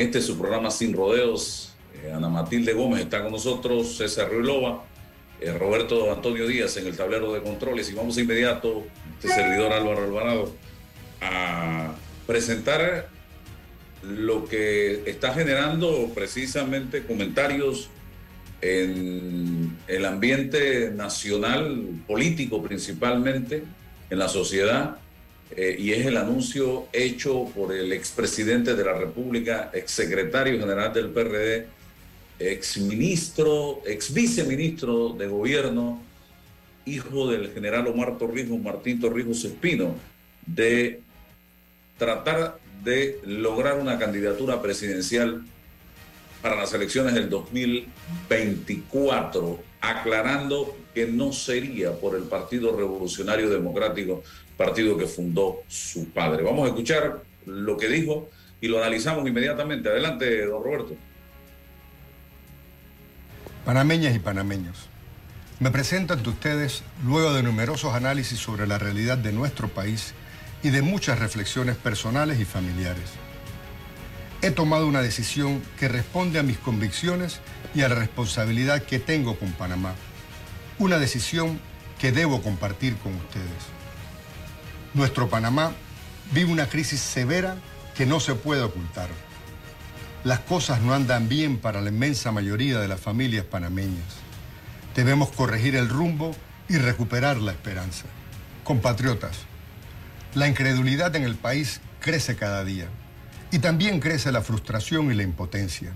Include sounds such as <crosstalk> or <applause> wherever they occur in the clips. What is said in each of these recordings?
en este su programa Sin Rodeos. Eh, Ana Matilde Gómez está con nosotros, César Ruilova, eh, Roberto Antonio Díaz en el tablero de controles y vamos inmediato, este servidor Álvaro Alvarado, a presentar lo que está generando precisamente comentarios en el ambiente nacional, político principalmente, en la sociedad, eh, y es el anuncio hecho por el expresidente de la República, exsecretario general del PRD, exministro, ex viceministro de gobierno, hijo del general Omar Torrijos, Martín Torrijos Espino, de tratar de lograr una candidatura presidencial para las elecciones del 2024, aclarando que no sería por el Partido Revolucionario Democrático, partido que fundó su padre. Vamos a escuchar lo que dijo y lo analizamos inmediatamente. Adelante, don Roberto. Panameñas y panameños, me presento ante ustedes luego de numerosos análisis sobre la realidad de nuestro país y de muchas reflexiones personales y familiares. He tomado una decisión que responde a mis convicciones y a la responsabilidad que tengo con Panamá. Una decisión que debo compartir con ustedes. Nuestro Panamá vive una crisis severa que no se puede ocultar. Las cosas no andan bien para la inmensa mayoría de las familias panameñas. Debemos corregir el rumbo y recuperar la esperanza. Compatriotas, la incredulidad en el país crece cada día. Y también crece la frustración y la impotencia.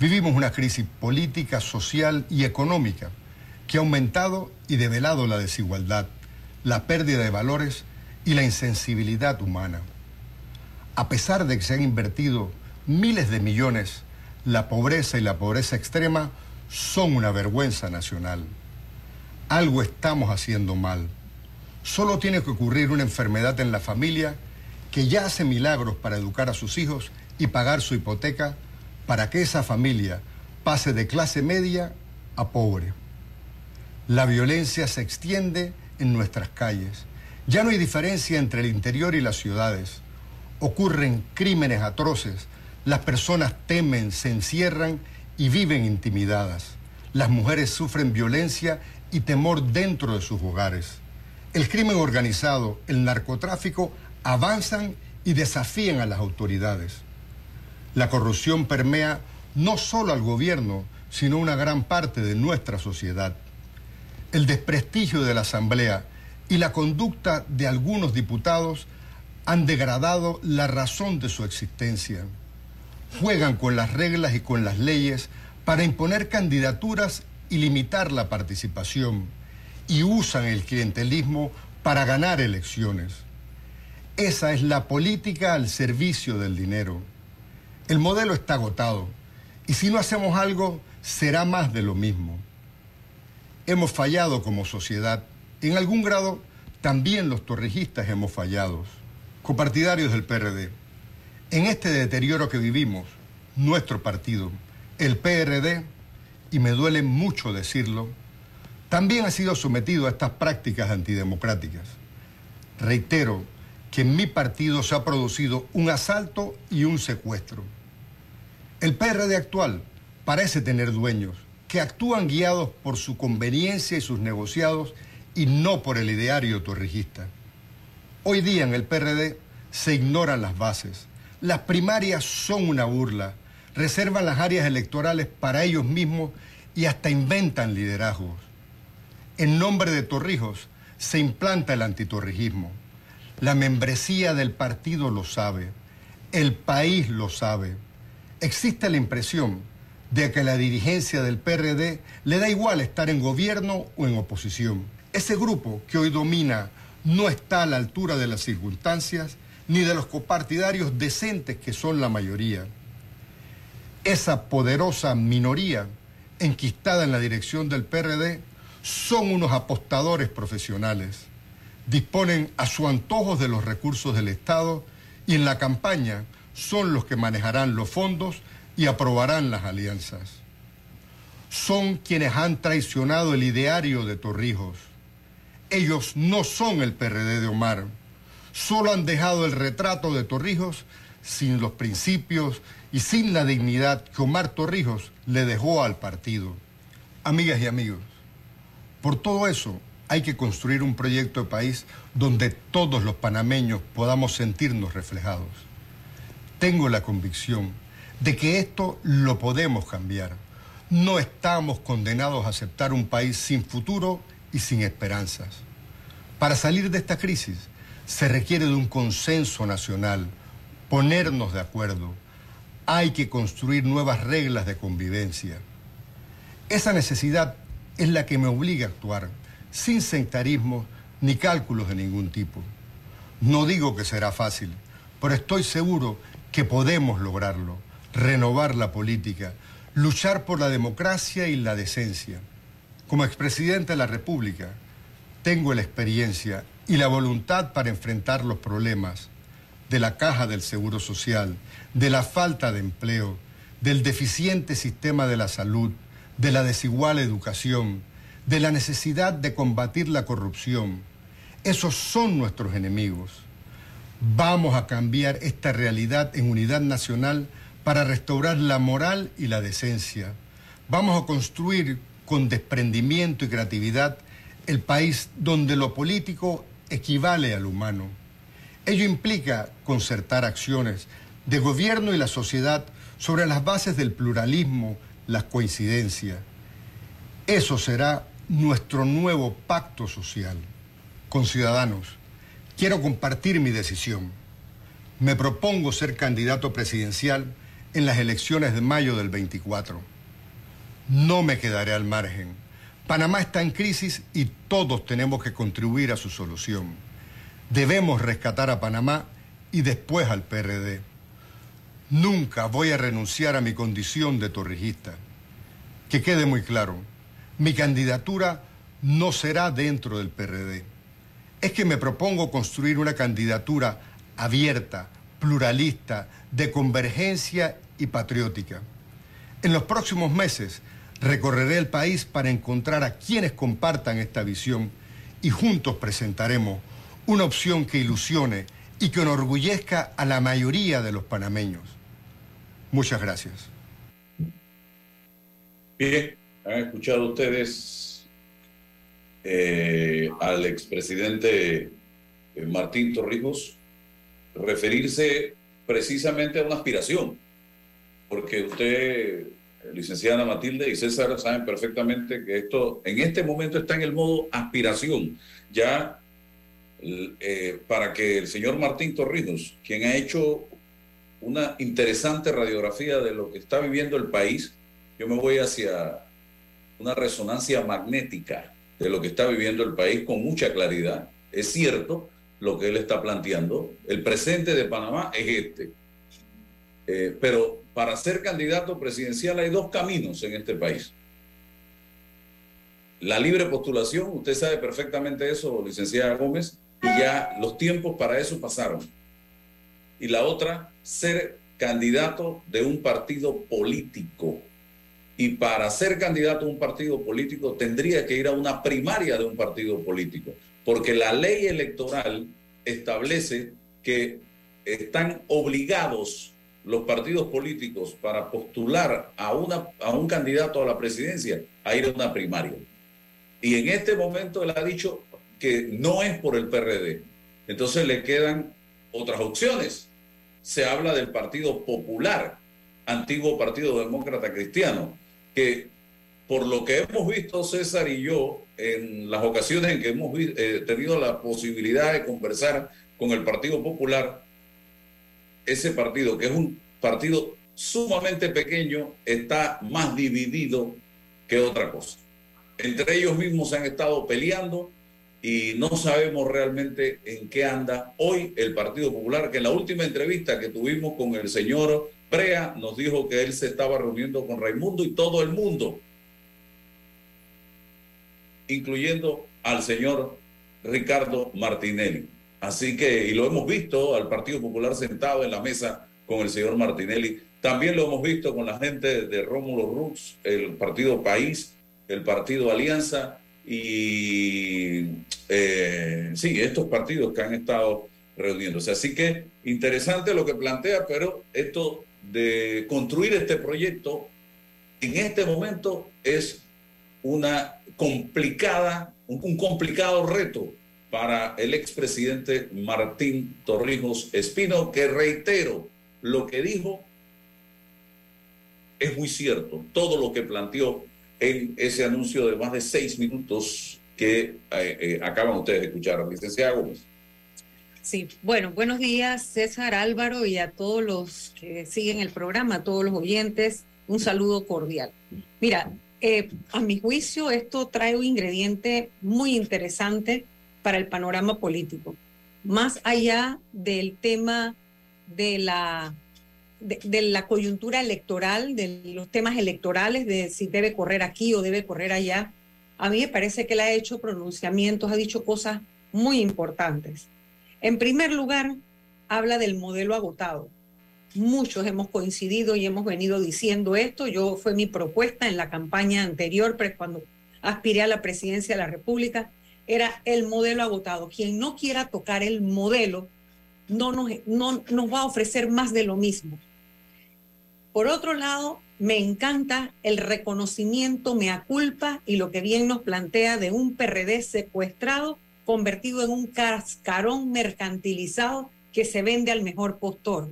Vivimos una crisis política, social y económica que ha aumentado y develado la desigualdad, la pérdida de valores y la insensibilidad humana. A pesar de que se han invertido miles de millones, la pobreza y la pobreza extrema son una vergüenza nacional. Algo estamos haciendo mal. Solo tiene que ocurrir una enfermedad en la familia que ya hace milagros para educar a sus hijos y pagar su hipoteca para que esa familia pase de clase media a pobre. La violencia se extiende en nuestras calles. Ya no hay diferencia entre el interior y las ciudades. Ocurren crímenes atroces. Las personas temen, se encierran y viven intimidadas. Las mujeres sufren violencia y temor dentro de sus hogares. El crimen organizado, el narcotráfico avanzan y desafían a las autoridades. La corrupción permea no solo al gobierno, sino una gran parte de nuestra sociedad. El desprestigio de la Asamblea y la conducta de algunos diputados han degradado la razón de su existencia. Juegan con las reglas y con las leyes para imponer candidaturas y limitar la participación y usan el clientelismo para ganar elecciones. Esa es la política al servicio del dinero. El modelo está agotado y si no hacemos algo será más de lo mismo. Hemos fallado como sociedad. En algún grado también los torrijistas hemos fallado. Copartidarios del PRD. En este deterioro que vivimos, nuestro partido, el PRD, y me duele mucho decirlo, también ha sido sometido a estas prácticas antidemocráticas. Reitero, que en mi partido se ha producido un asalto y un secuestro. El PRD actual parece tener dueños que actúan guiados por su conveniencia y sus negociados y no por el ideario torrijista. Hoy día en el PRD se ignoran las bases. Las primarias son una burla, reservan las áreas electorales para ellos mismos y hasta inventan liderazgos. En nombre de Torrijos se implanta el antitorrijismo. La membresía del partido lo sabe, el país lo sabe. Existe la impresión de que la dirigencia del PRD le da igual estar en gobierno o en oposición. Ese grupo que hoy domina no está a la altura de las circunstancias ni de los copartidarios decentes que son la mayoría. Esa poderosa minoría enquistada en la dirección del PRD son unos apostadores profesionales disponen a su antojo de los recursos del Estado y en la campaña son los que manejarán los fondos y aprobarán las alianzas. Son quienes han traicionado el ideario de Torrijos. Ellos no son el PRD de Omar. Solo han dejado el retrato de Torrijos sin los principios y sin la dignidad que Omar Torrijos le dejó al partido. Amigas y amigos, por todo eso hay que construir un proyecto de país donde todos los panameños podamos sentirnos reflejados. Tengo la convicción de que esto lo podemos cambiar. No estamos condenados a aceptar un país sin futuro y sin esperanzas. Para salir de esta crisis se requiere de un consenso nacional, ponernos de acuerdo. Hay que construir nuevas reglas de convivencia. Esa necesidad es la que me obliga a actuar, sin sectarismo ni cálculos de ningún tipo. No digo que será fácil, pero estoy seguro que podemos lograrlo, renovar la política, luchar por la democracia y la decencia. Como expresidente de la República, tengo la experiencia y la voluntad para enfrentar los problemas de la caja del Seguro Social, de la falta de empleo, del deficiente sistema de la salud, de la desigual educación, de la necesidad de combatir la corrupción. Esos son nuestros enemigos. Vamos a cambiar esta realidad en unidad nacional para restaurar la moral y la decencia. Vamos a construir con desprendimiento y creatividad el país donde lo político equivale al humano. Ello implica concertar acciones de gobierno y la sociedad sobre las bases del pluralismo, la coincidencia. Eso será nuestro nuevo pacto social. Con ciudadanos, quiero compartir mi decisión. Me propongo ser candidato presidencial en las elecciones de mayo del 24. No me quedaré al margen. Panamá está en crisis y todos tenemos que contribuir a su solución. Debemos rescatar a Panamá y después al PRD. Nunca voy a renunciar a mi condición de torrijista. Que quede muy claro, mi candidatura no será dentro del PRD. Es que me propongo construir una candidatura abierta, pluralista, de convergencia y patriótica. En los próximos meses recorreré el país para encontrar a quienes compartan esta visión y juntos presentaremos una opción que ilusione y que enorgullezca a la mayoría de los panameños. Muchas gracias. Bien, han escuchado ustedes eh, al expresidente eh, Martín Torrijos referirse precisamente a una aspiración porque usted, licenciada Matilde y César, saben perfectamente que esto en este momento está en el modo aspiración. Ya eh, para que el señor Martín Torrijos, quien ha hecho una interesante radiografía de lo que está viviendo el país, yo me voy hacia una resonancia magnética de lo que está viviendo el país con mucha claridad. Es cierto lo que él está planteando. El presente de Panamá es este. Eh, pero para ser candidato presidencial hay dos caminos en este país. La libre postulación, usted sabe perfectamente eso, licenciada Gómez, y ya los tiempos para eso pasaron. Y la otra, ser candidato de un partido político. Y para ser candidato a un partido político tendría que ir a una primaria de un partido político, porque la ley electoral establece que están obligados los partidos políticos para postular a, una, a un candidato a la presidencia a ir a una primaria. Y en este momento él ha dicho que no es por el PRD. Entonces le quedan otras opciones. Se habla del Partido Popular, antiguo Partido Demócrata Cristiano, que por lo que hemos visto César y yo en las ocasiones en que hemos eh, tenido la posibilidad de conversar con el Partido Popular, ese partido, que es un partido sumamente pequeño, está más dividido que otra cosa. Entre ellos mismos se han estado peleando y no sabemos realmente en qué anda hoy el Partido Popular, que en la última entrevista que tuvimos con el señor Prea nos dijo que él se estaba reuniendo con Raimundo y todo el mundo, incluyendo al señor Ricardo Martinelli. Así que, y lo hemos visto al Partido Popular sentado en la mesa con el señor Martinelli. También lo hemos visto con la gente de Rómulo Rux, el Partido País, el Partido Alianza y eh, sí, estos partidos que han estado reuniéndose. Así que interesante lo que plantea, pero esto de construir este proyecto en este momento es una complicada, un, complicado reto para el expresidente Martín Torrijos Espino, que reitero, lo que dijo es muy cierto. Todo lo que planteó en ese anuncio de más de seis minutos que eh, eh, acaban ustedes de escuchar, licenciada Gómez. Sí, bueno, buenos días César Álvaro y a todos los que siguen el programa, a todos los oyentes, un saludo cordial. Mira, eh, a mi juicio esto trae un ingrediente muy interesante para el panorama político, más allá del tema de la, de la coyuntura electoral, de los temas electorales, de si debe correr aquí o debe correr allá. A mí me parece que él ha hecho pronunciamientos, ha dicho cosas muy importantes. En primer lugar, habla del modelo agotado. Muchos hemos coincidido y hemos venido diciendo esto. Yo fue mi propuesta en la campaña anterior, pero cuando aspiré a la presidencia de la República, era el modelo agotado. Quien no quiera tocar el modelo no nos, no, nos va a ofrecer más de lo mismo. Por otro lado, me encanta el reconocimiento, mea culpa y lo que bien nos plantea de un PRD secuestrado convertido en un cascarón mercantilizado que se vende al mejor postor.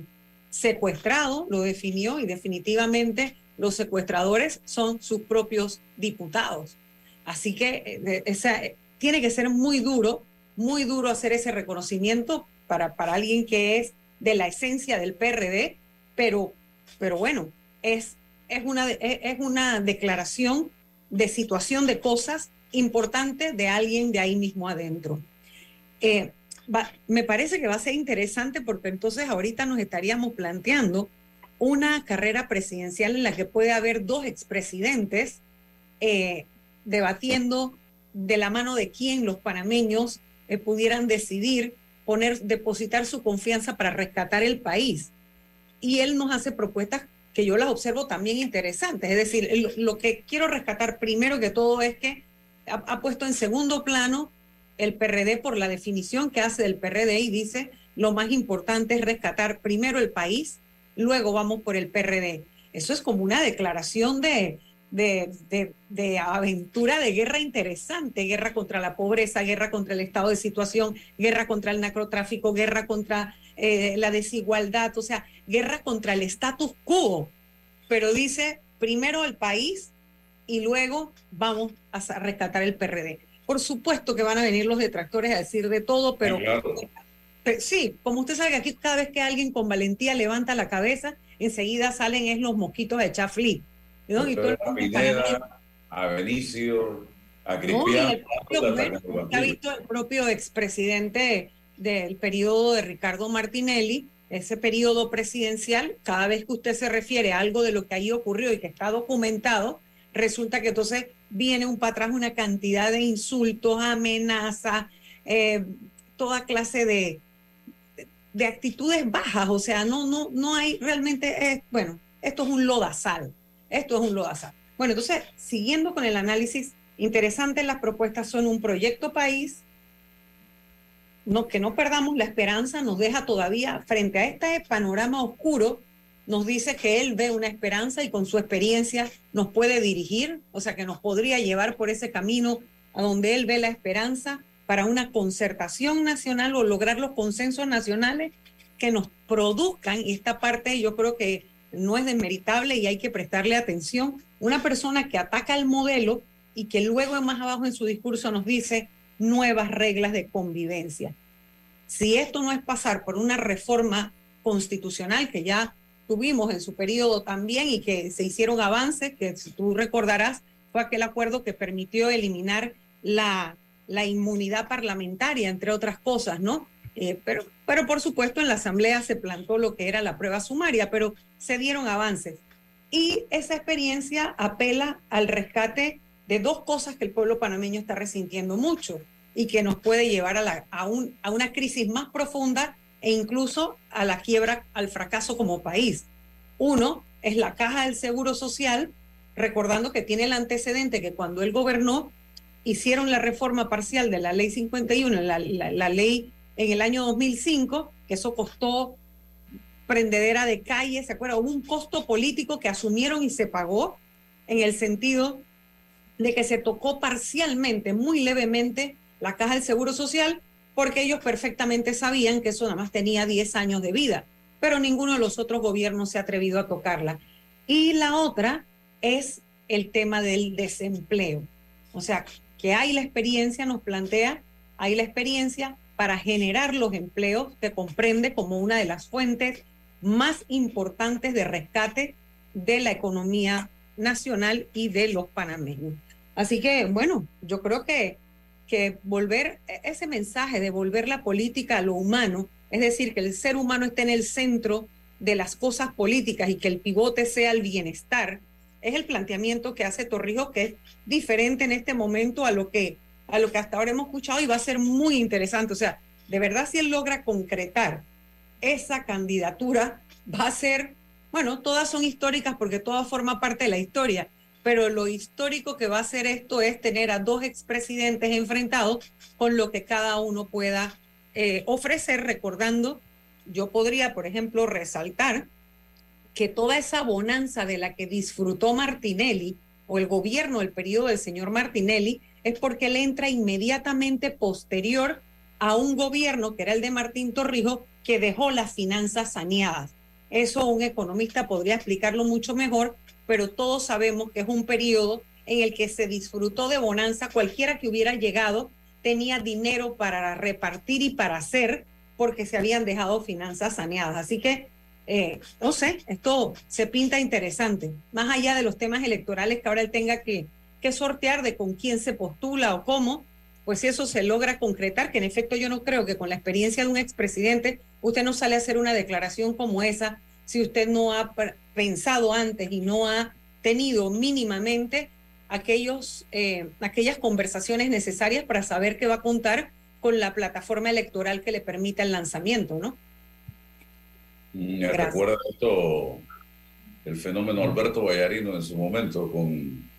Secuestrado, lo definió y definitivamente los secuestradores son sus propios diputados. Así que eh, esa, tiene que ser muy duro, muy duro hacer ese reconocimiento para, para alguien que es de la esencia del PRD, pero, pero bueno, es, es, una, es una declaración de situación de cosas importante de alguien de ahí mismo adentro. Eh, me parece que va a ser interesante porque entonces ahorita nos estaríamos planteando una carrera presidencial en la que puede haber dos expresidentes eh, debatiendo de la mano de quién los panameños eh, pudieran decidir poner, depositar su confianza para rescatar el país. Y él nos hace propuestas que yo las observo también interesantes. Es decir, lo que quiero rescatar primero que todo es que ha, puesto en segundo plano el PRD por la definición que hace del PRD y dice lo más importante es rescatar primero el país, luego vamos por el PRD. Eso es como una declaración de, de, aventura de guerra interesante, guerra contra la pobreza, guerra contra el estado de situación, guerra contra el narcotráfico, guerra contra eh, la desigualdad, o sea, guerra contra el status quo. Pero dice primero el país y luego vamos a rescatar el PRD. Por supuesto que van a venir los detractores a decir de todo, pero, sí, como usted sabe, aquí cada vez que alguien con valentía levanta la cabeza, enseguida salen es los mosquitos de echar ¿no? Y todo el a Benicio, a Cristian. ha visto el propio expresidente del periodo de Ricardo Martinelli, ese periodo presidencial, cada vez que usted se refiere a algo de lo que ahí ocurrió y que está documentado, resulta que entonces viene un para atrás una cantidad de insultos, amenazas, eh, toda clase de, de actitudes bajas. O sea, no, no, no hay realmente, eh, bueno, esto es un lodazal. Esto es un lodazal. Bueno, entonces, siguiendo con el análisis, interesante las propuestas son un proyecto país, no, que no perdamos la esperanza, nos deja todavía frente a este panorama oscuro nos dice que él ve una esperanza y con su experiencia nos puede dirigir, o sea, que nos podría llevar por ese camino a donde él ve la esperanza para una concertación nacional o lograr los consensos nacionales que nos produzcan, y esta parte yo creo que no es desmeritable y hay que prestarle atención, una persona que ataca el modelo y que luego más abajo en su discurso nos dice nuevas reglas de convivencia. Si esto no es pasar por una reforma constitucional que ya tuvimos en su periodo también y que se hicieron avances, que si tú recordarás, fue aquel acuerdo que permitió eliminar la, la inmunidad parlamentaria, entre otras cosas, ¿no? Eh, pero, pero por supuesto en la Asamblea se plantó lo que era la prueba sumaria, pero se dieron avances. Y esa experiencia apela al rescate de dos cosas que el pueblo panameño está resintiendo mucho y que nos puede llevar a, la, a, un, a una crisis más profunda e incluso a la quiebra, al fracaso como país. Uno es la caja del Seguro Social, recordando que tiene el antecedente que cuando él gobernó hicieron la reforma parcial de la ley 51, la, la, ley en el año 2005, que eso costó prendedera de calle, ¿se acuerda? Hubo un costo político que asumieron y se pagó en el sentido de que se tocó parcialmente, muy levemente, la caja del Seguro Social, porque ellos perfectamente sabían que eso nada más tenía 10 años de vida, pero ninguno de los otros gobiernos se ha atrevido a tocarla. Y la otra es el tema del desempleo. O sea, que hay la experiencia, nos plantea, hay la experiencia para generar los empleos que comprende como una de las fuentes más importantes de rescate de la economía nacional y de los panameños. Así que, bueno, yo creo que, que volver ese mensaje de volver la política a lo humano, es decir, que el ser humano esté en el centro de las cosas políticas y que el pivote sea el bienestar, es el planteamiento que hace Torrijos, que es diferente en este momento a lo que a lo que hasta ahora hemos escuchado y va a ser muy interesante. O sea, de verdad si él logra concretar esa candidatura, va a ser, bueno, todas son históricas porque todas forman parte de la historia, pero lo histórico que va a ser esto es tener a dos expresidentes enfrentados con lo que cada uno pueda eh, ofrecer, recordando, yo podría, por ejemplo, resaltar que toda esa bonanza de la que disfrutó Martinelli o el gobierno del periodo del señor Martinelli es porque él entra inmediatamente posterior a un gobierno que era el de Martín Torrijos que dejó las finanzas saneadas. Eso un economista podría explicarlo mucho mejor, pero todos sabemos que es un periodo en el que se disfrutó de bonanza. Cualquiera que hubiera llegado tenía dinero para repartir y para hacer porque se habían dejado finanzas saneadas. Así que eh, no sé, esto se pinta interesante, más allá de los temas electorales que ahora él tenga que, que sortear de con quién se postula o cómo, pues si eso se logra concretar, que en efecto yo no creo que con la experiencia de un expresidente usted no sale a hacer una declaración como esa si usted no ha pensado antes y no ha tenido mínimamente aquellos, eh, aquellas conversaciones necesarias para saber que va a contar con la plataforma electoral que le permita el lanzamiento, ¿no? Me recuerda esto el fenómeno Alberto Vallarino en su momento con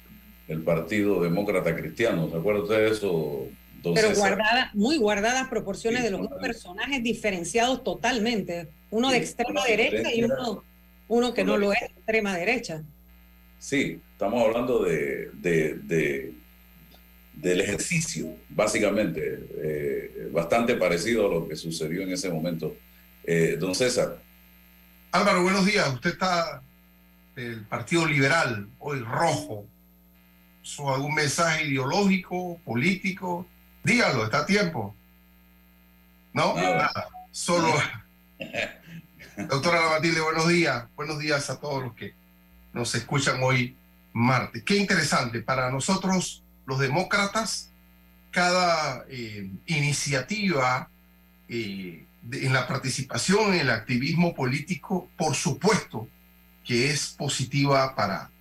el Partido Demócrata Cristiano. ¿Se acuerda usted de eso? Pero guardada, muy guardadas proporciones de los dos personajes diferenciados totalmente. Uno de extrema derecha y uno, uno que no lo es de extrema derecha. Sí, estamos hablando de, de, del ejercicio, básicamente, eh, bastante parecido a lo que sucedió en ese momento. Eh, don César, Álvaro, buenos días. Usted está del Partido Liberal, hoy rojo. ¿So ¿Algún mensaje ideológico, político? Dígalo, está a tiempo. ¿No? Nada. Solo. <laughs> Doctora Matilde, buenos días. Buenos días a todos los que nos escuchan hoy martes. Qué interesante. Para nosotros, los demócratas, cada eh, iniciativa eh, en la participación en el activismo político, por supuesto que es positiva para,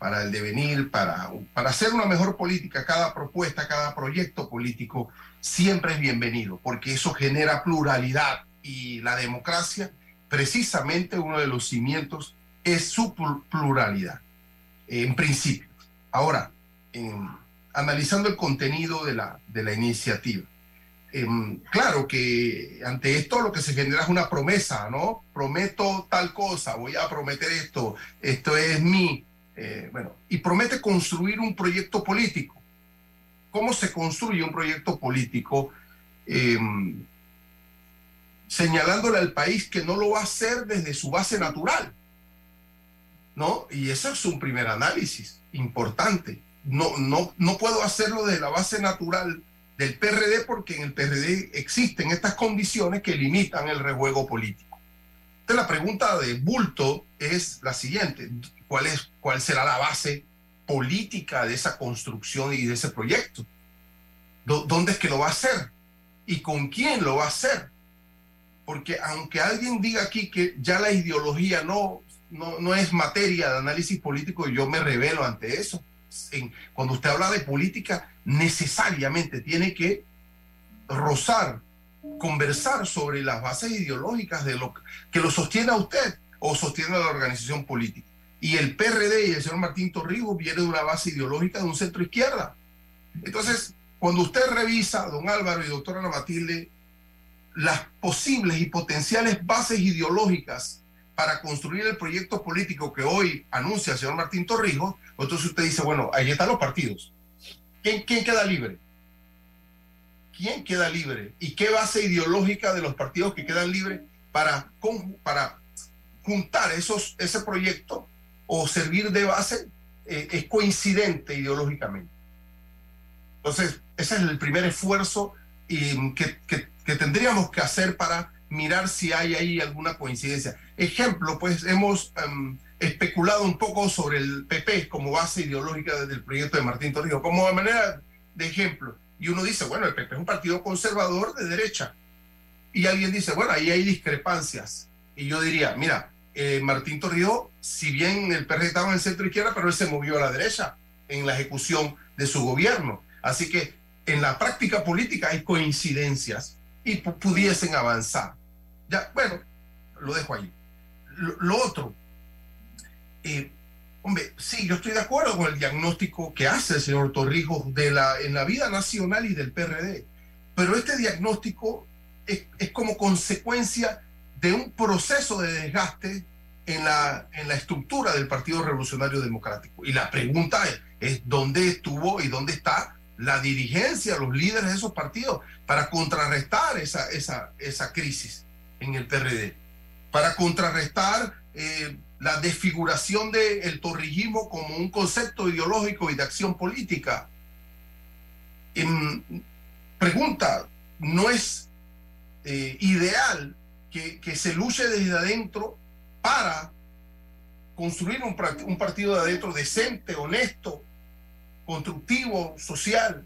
para el devenir, para, para hacer una mejor política. Cada propuesta, cada proyecto político siempre es bienvenido, porque eso genera pluralidad y la democracia, precisamente uno de los cimientos es su pluralidad, en principio. Ahora, analizando el contenido de la, de la iniciativa, Em, claro que ante esto lo que se genera es una promesa, ¿no? Prometo tal cosa, voy a prometer esto, esto es mi, eh, bueno, y promete construir un proyecto político. ¿Cómo se construye un proyecto político? Em, señalándole al país que no lo va a hacer desde su base natural, ¿no? Y ese es un primer análisis importante. No, no, no puedo hacerlo desde la base natural del PRD porque en el PRD existen estas condiciones que limitan el rejuego político. Entonces la pregunta de Bulto es la siguiente, ¿cuál, es, cuál será la base política de esa construcción y de ese proyecto? ¿Dónde es que lo va a hacer? ¿Y con quién lo va a hacer? Porque aunque alguien diga aquí que ya la ideología no, no, no es materia de análisis político, yo me revelo ante eso cuando usted habla de política, necesariamente tiene que rozar, conversar sobre las bases ideológicas de lo que lo sostiene a usted o sostiene a la organización política. Y el PRD y el señor Martín Torrijos viene de una base ideológica de un centro izquierda. Entonces, cuando usted revisa, don Álvaro y doctora Ana Matilde, las posibles y potenciales bases ideológicas para construir el proyecto político que hoy anuncia el señor Martín Torrijos, entonces usted dice, bueno, ahí están los partidos. ¿Quién, quién queda libre? ¿Quién queda libre? ¿Y qué base ideológica de los partidos que quedan libres para, para juntar esos, ese proyecto o servir de base eh, es coincidente ideológicamente? Entonces, ese es el primer esfuerzo y que, que, que tendríamos que hacer para mirar si hay ahí alguna coincidencia. Ejemplo, pues hemos em, especulado un poco sobre el PP como base ideológica del proyecto de Martín Torrijos, como de manera de ejemplo. Y uno dice, bueno, el PP es un partido conservador de derecha. Y alguien dice, bueno, ahí hay discrepancias. Y yo diría, mira, eh, Martín Torrijos, si bien el PRD estaba en el centro izquierda, pero él se movió a la derecha en la ejecución de su gobierno. Así que en la práctica política hay coincidencias y pudiesen avanzar. Ya, bueno, lo dejo ahí. Lo, otro, eh, hombre, sí, yo estoy de acuerdo con el diagnóstico que hace el señor Torrijos de la, en la vida nacional y del PRD, pero este diagnóstico es, es como consecuencia de un proceso de desgaste en la, en la estructura del Partido Revolucionario Democrático. Y la pregunta es, es dónde estuvo y dónde está la dirigencia, los líderes de esos partidos, para contrarrestar esa, esa, esa crisis en el PRD, para contrarrestar eh, la desfiguración del torrijismo como un concepto ideológico y de acción política. pregunta, ¿no es eh, ideal que, que, se luche desde adentro para construir un, partido de adentro decente, honesto, constructivo, social.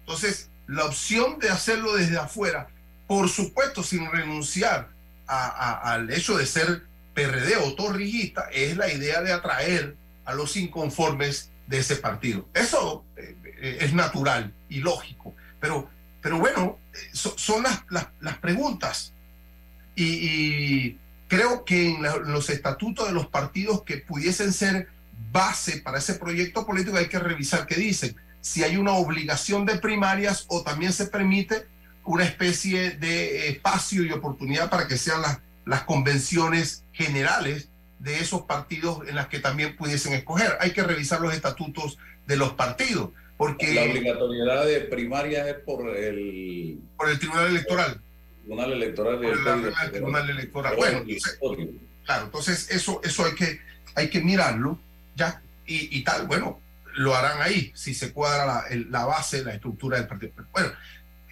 Entonces, la opción de hacerlo desde afuera, por supuesto, sin renunciar al hecho de ser PRD o torrijista, es la idea de atraer a los inconformes de ese partido. Eso eh, eh, es natural y lógico, pero, pero bueno, son las, las, preguntas. Y, creo que en los estatutos de los partidos que pudiesen ser base para ese proyecto político hay que revisar qué dicen. Si hay una obligación de primarias o también se permite una especie de espacio y oportunidad para que sean las, las convenciones generales de esos partidos en las que también pudiesen escoger. Hay que revisar los estatutos de los partidos. Porque la obligatoriedad de primarias es por el por el Tribunal Electoral. Tribunal Electoral el, Tribunal Electoral. Bueno, claro, entonces eso eso hay que hay que mirarlo ya, y, tal, bueno, lo harán ahí, si se cuadra la, la, base, la estructura del partido. Bueno,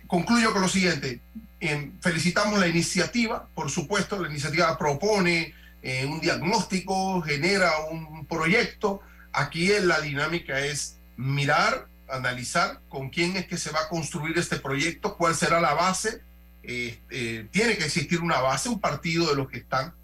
concluyo con lo siguiente. Eh, felicitamos la iniciativa, por supuesto, la iniciativa propone eh, un diagnóstico, genera un proyecto. Aquí la dinámica es mirar, analizar con quién es que se va a construir este proyecto, cuál será la base. Eh, tiene que existir una base, un partido de los que están.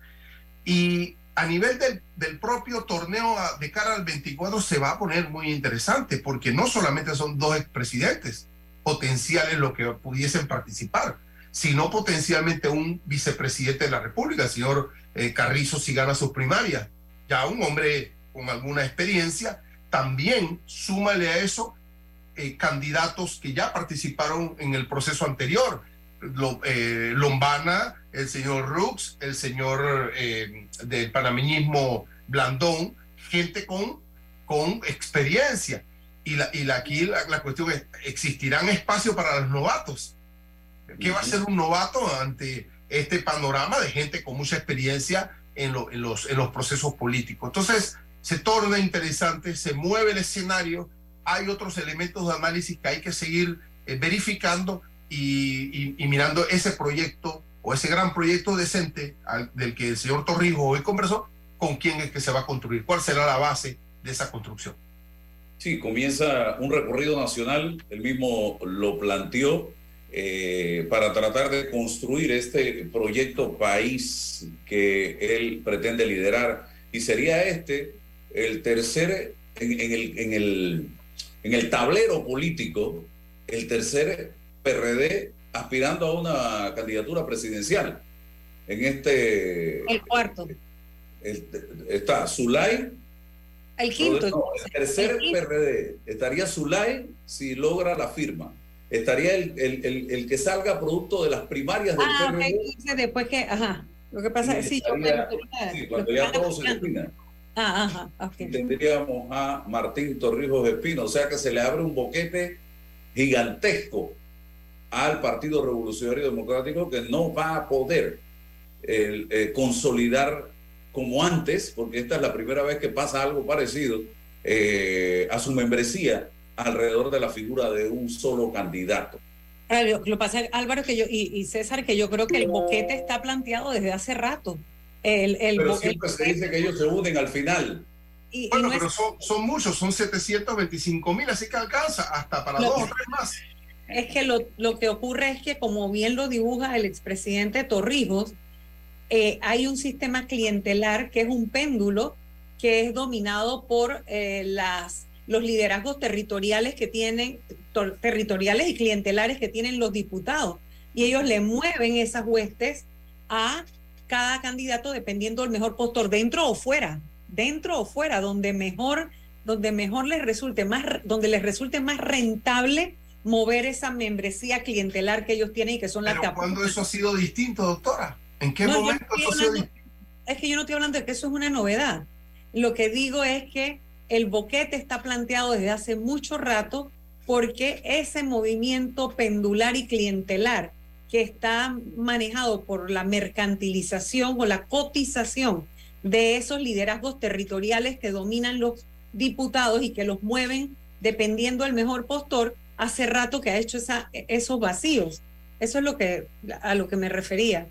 Y a nivel del, propio torneo de cara al 24 se va a poner muy interesante, porque no solamente son dos expresidentes potenciales los que pudiesen participar, sino potencialmente un vicepresidente de la República, el señor eh, Carrizo, si gana sus primarias. Ya un hombre con alguna experiencia, también súmale a eso eh, candidatos que ya participaron en el proceso anterior, eh, Lombana, el señor Rux, el señor eh, del panameñismo Blandón, gente con, con experiencia. Y, la, y la, aquí la, cuestión es, ¿existirán espacios para los novatos? ¿Qué va a ser un novato ante este panorama de gente con mucha experiencia en, en, los, en los procesos políticos? Entonces, se torna interesante, se mueve el escenario, hay otros elementos de análisis que hay que seguir eh, verificando y, mirando ese proyecto o ese gran proyecto decente del que el señor Torrijos hoy conversó, con quién es que se va a construir, cuál será la base de esa construcción. Sí, comienza un recorrido nacional, él mismo lo planteó, eh, para tratar de construir este proyecto país que él pretende liderar. Y sería este el tercer, en, el, en, el, en el tablero político, el tercer PRD aspirando a una candidatura presidencial. En este. El cuarto. está Zulay. El quinto. el tercer PRD estaría Zulay si logra la firma. estaría el, el, el, que salga producto de las primarias del ah, después que, ajá, lo que pasa es sí, sí, cuando ya todo se defina. Ah, ajá, okay. Tendríamos a Martín Torrijos Espino, o sea que se le abre un boquete gigantesco al Partido Revolucionario Democrático que no va a poder eh, consolidar como antes, porque esta es la primera vez que pasa algo parecido, eh, a su membresía alrededor de la figura de un solo candidato. Lo que pasa, Álvaro, que yo, y, César, que yo creo que el boquete está planteado desde hace rato. El, el pero siempre se dice que ellos se unen al final. Y, bueno, pero son, son, muchos, son 725 mil, así que alcanza hasta para dos o tres más. Es que lo, lo, que ocurre es que, como bien lo dibuja el expresidente Torrijos, eh, hay un sistema clientelar que es un péndulo que es dominado por eh, las, los liderazgos territoriales que tienen, territoriales y clientelares que tienen los diputados. Y ellos le mueven esas huestes a cada candidato dependiendo del mejor postor, dentro o fuera, dentro o fuera, donde mejor, donde mejor les resulte más, donde les resulte más rentable mover esa membresía clientelar que ellos tienen y que son las Pero ¿Cuándo eso ha sido distinto, doctora? ¿En qué momento eso ha sido distinto? Es que yo no estoy hablando de que eso es una novedad. Lo que digo es que el boquete está planteado desde hace mucho rato porque ese movimiento pendular y clientelar que está manejado por la mercantilización o la cotización de esos liderazgos territoriales que dominan los diputados y que los mueven dependiendo del mejor postor, hace rato que ha hecho esa, esos vacíos. Eso es lo que, a lo que me refería.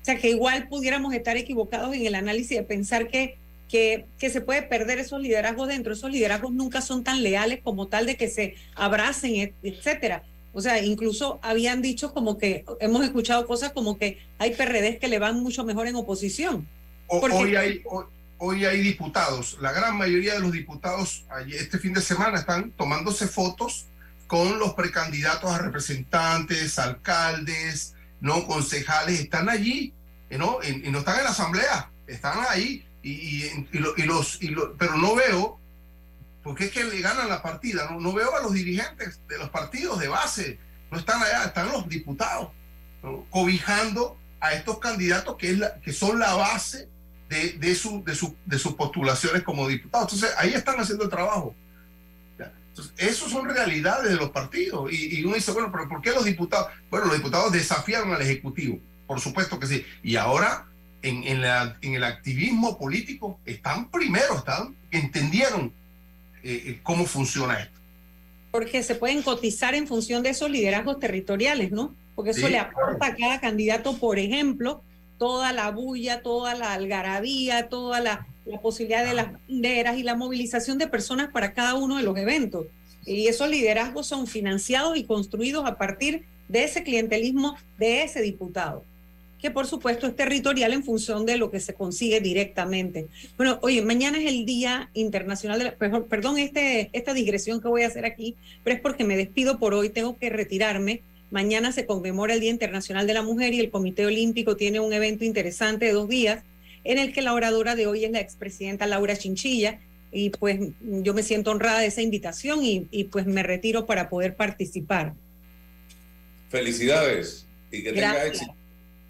O sea, que igual pudiéramos estar equivocados en el análisis de pensar que, que, que, se puede perder esos liderazgos dentro. Esos liderazgos nunca son tan leales como tal de que se abracen, etcétera. O sea, incluso habían dicho como que, hemos escuchado cosas como que hay PRDs que le van mucho mejor en oposición. hoy, hay, hoy, hay diputados, la gran mayoría de los diputados este fin de semana están tomándose fotos con los precandidatos a representantes, alcaldes, no concejales, están allí, ¿no? Y, no están en la asamblea, están ahí, y, los, pero no veo, porque es que le ganan la partida, no, no veo a los dirigentes de los partidos de base, no están allá, están los diputados, cobijando a estos candidatos que son la base de, de, su, de, su, de sus postulaciones como diputados. Entonces, ahí están haciendo el trabajo. Entonces, eso son realidades de los partidos. Y, uno dice, bueno, pero ¿por qué los diputados? Bueno, los diputados desafiaron al Ejecutivo, por supuesto que sí. Y ahora, en, en, la, en el activismo político, están primero, están, entendieron eh, eh, cómo funciona esto. Porque se pueden cotizar en función de esos liderazgos territoriales, ¿no? Porque eso le aporta a cada candidato, por ejemplo, toda la bulla, toda la algarabía, toda la la posibilidad de las banderas y la movilización de personas para cada uno de los eventos. Y esos liderazgos son financiados y construidos a partir de ese clientelismo de ese diputado, que por supuesto es territorial en función de lo que se consigue directamente. Bueno, oye, mañana es el Día Internacional de la... Perdón este, esta digresión que voy a hacer aquí, pero es porque me despido por hoy, tengo que retirarme. Mañana se conmemora el Día Internacional de la Mujer y el Comité Olímpico tiene un evento interesante de dos días en el que la oradora de hoy es la expresidenta Laura Chinchilla. Y pues yo me siento honrada de esa invitación y, pues me retiro para poder participar. Felicidades y que tenga éxito.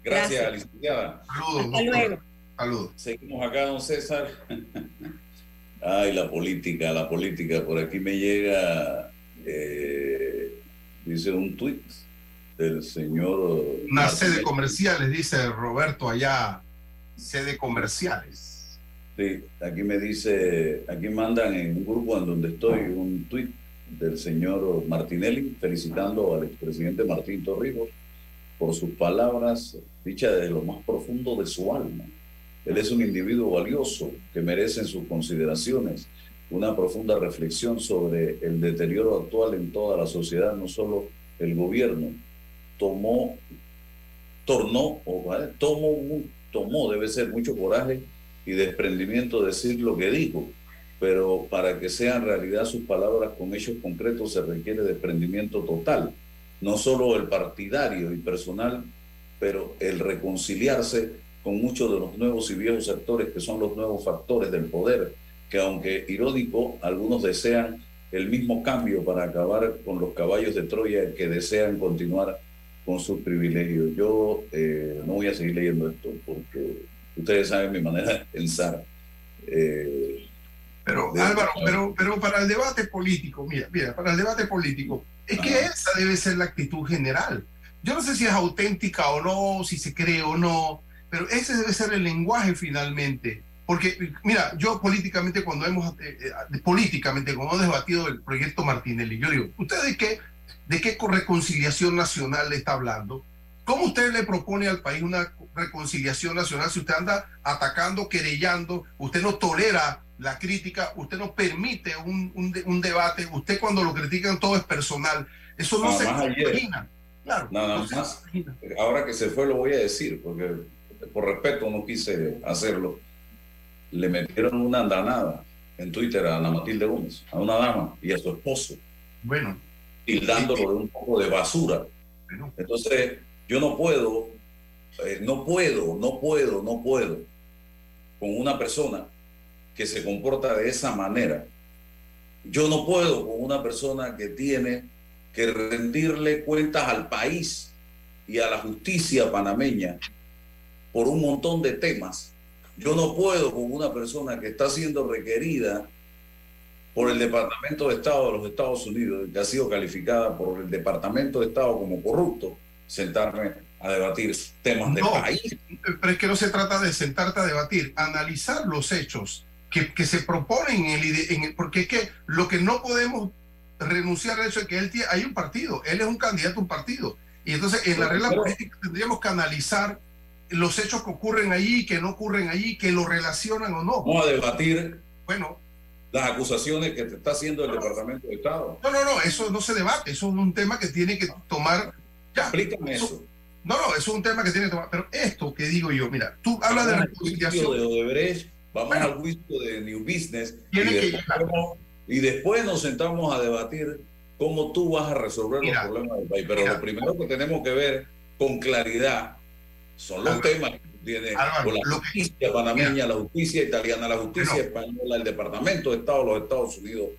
Gracias, licenciada. Saludos. Hasta luego. Saludos. Seguimos acá, don César. <laughs> Ay, la política, la política. Por aquí me llega, eh, dice un tuit del señor. Una sede comerciales, dice Roberto allá sede comerciales. Sí, aquí me dice, aquí mandan en un grupo en donde estoy un tuit del señor Martinelli felicitando al expresidente Martín Torrijos por sus palabras dichas desde lo más profundo de su alma. Él es un individuo valioso que merece en sus consideraciones una profunda reflexión sobre el deterioro actual en toda la sociedad, no solo el gobierno. Tomó, tornó, o, tomó un tomó debe ser mucho coraje y desprendimiento decir lo que dijo, pero para que sean realidad sus palabras con hechos concretos se requiere desprendimiento total, no solo el partidario y personal, pero el reconciliarse con muchos de los nuevos y viejos actores que son los nuevos factores del poder, que aunque irónico, algunos desean el mismo cambio para acabar con los caballos de Troya que desean continuar con sus privilegios. Yo eh, no voy a seguir leyendo esto porque ustedes saben mi manera de pensar. Eh, pero Álvaro, pero, pero para el debate político, mira, mira, para el debate político, es que esa debe ser la actitud general. Yo no sé si es auténtica o no, si se cree o no, pero ese debe ser el lenguaje finalmente. Porque, mira, yo políticamente, cuando hemos, eh, eh, políticamente, cuando hemos debatido el proyecto Martinelli, yo digo, ¿usted de qué, de qué reconciliación nacional le está hablando? ¿Cómo usted le propone al país una reconciliación nacional si usted anda atacando, querellando, usted no tolera la crítica, usted no permite un, un, debate, usted cuando lo critican todo es personal? Eso no se imagina. Claro, nada más. Ahora que se fue lo voy a decir, porque por respeto no quise hacerlo. Le metieron una andanada en Twitter a Ana Matilde Gómez, a una dama y a su esposo. Bueno. Tildándolo de un poco de basura. Entonces, yo no puedo, eh, no puedo, no puedo, no puedo con una persona que se comporta de esa manera. Yo no puedo con una persona que tiene que rendirle cuentas al país y a la justicia panameña por un montón de temas. Yo no puedo con una persona que está siendo requerida por el Departamento de Estado de los Estados Unidos, que ha sido calificada por el Departamento de Estado como corrupto, sentarme a debatir temas del país. Pero es que no se trata de sentarte a debatir, analizar los hechos que, que se proponen en el, en porque es que lo que no podemos renunciar a eso es que él tiene, hay un partido, él es un candidato a un partido. Y entonces en la regla política tendríamos que analizar los hechos que ocurren allí, que no ocurren allí, que lo relacionan o no. Vamos a debatir bueno, las acusaciones que te está haciendo el Departamento de Estado. No, no, no, eso no se debate, eso es un tema que tiene que tomar... Ya, Explícame eso. No, no, eso es un tema que tiene que tomar... Pero esto que digo yo, mira, tú hablas de reconciliación... de Odebrecht, vamos al juicio de New Business. Y que y después nos sentamos a debatir cómo tú vas a resolver los problemas del país. Pero lo primero que tenemos que ver con claridad son los temas que tiene la justicia panameña, la justicia italiana, la justicia española, el Departamento de Estado de los Estados Unidos,